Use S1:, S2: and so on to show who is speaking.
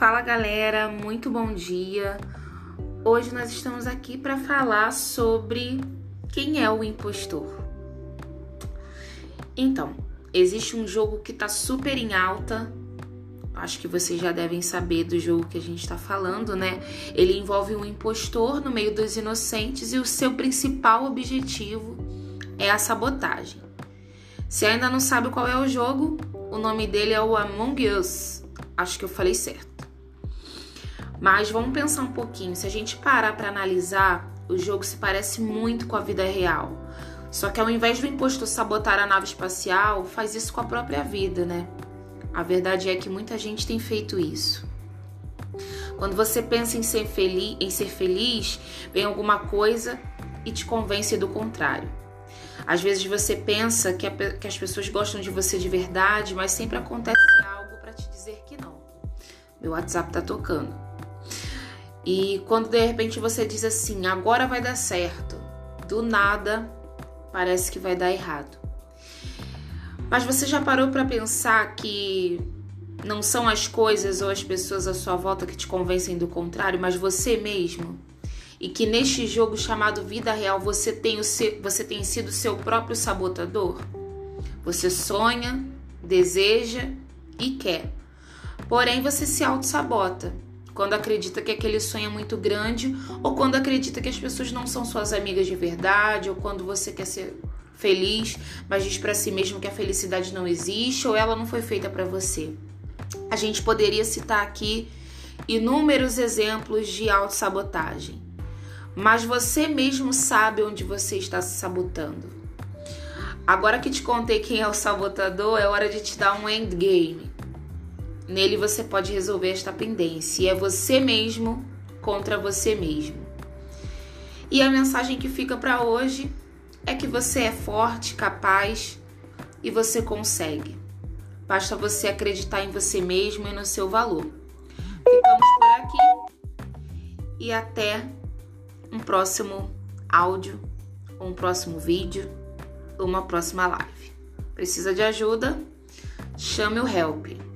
S1: Fala galera, muito bom dia. Hoje nós estamos aqui para falar sobre quem é o impostor. Então, existe um jogo que está super em alta. Acho que vocês já devem saber do jogo que a gente está falando, né? Ele envolve um impostor no meio dos inocentes e o seu principal objetivo é a sabotagem. Se ainda não sabe qual é o jogo, o nome dele é o Among Us. Acho que eu falei certo. Mas vamos pensar um pouquinho. Se a gente parar para analisar, o jogo se parece muito com a vida real. Só que ao invés do impostor sabotar a nave espacial, faz isso com a própria vida, né? A verdade é que muita gente tem feito isso. Quando você pensa em ser feliz, em ser feliz, vem alguma coisa e te convence do contrário. Às vezes você pensa que, a, que as pessoas gostam de você de verdade, mas sempre acontece algo para te dizer que não. Meu WhatsApp tá tocando. E quando de repente você diz assim, agora vai dar certo, do nada parece que vai dar errado. Mas você já parou para pensar que não são as coisas ou as pessoas à sua volta que te convencem do contrário, mas você mesmo? E que neste jogo chamado vida real você tem, o seu, você tem sido seu próprio sabotador? Você sonha, deseja e quer. Porém, você se auto-sabota quando acredita que aquele sonho é muito grande, ou quando acredita que as pessoas não são suas amigas de verdade, ou quando você quer ser feliz, mas diz para si mesmo que a felicidade não existe ou ela não foi feita para você. A gente poderia citar aqui inúmeros exemplos de autossabotagem, mas você mesmo sabe onde você está se sabotando. Agora que te contei quem é o sabotador, é hora de te dar um endgame. Nele você pode resolver esta pendência. E é você mesmo contra você mesmo. E a mensagem que fica para hoje é que você é forte, capaz e você consegue. Basta você acreditar em você mesmo e no seu valor. Ficamos por aqui e até um próximo áudio, um próximo vídeo, uma próxima live. Precisa de ajuda? Chame o Help.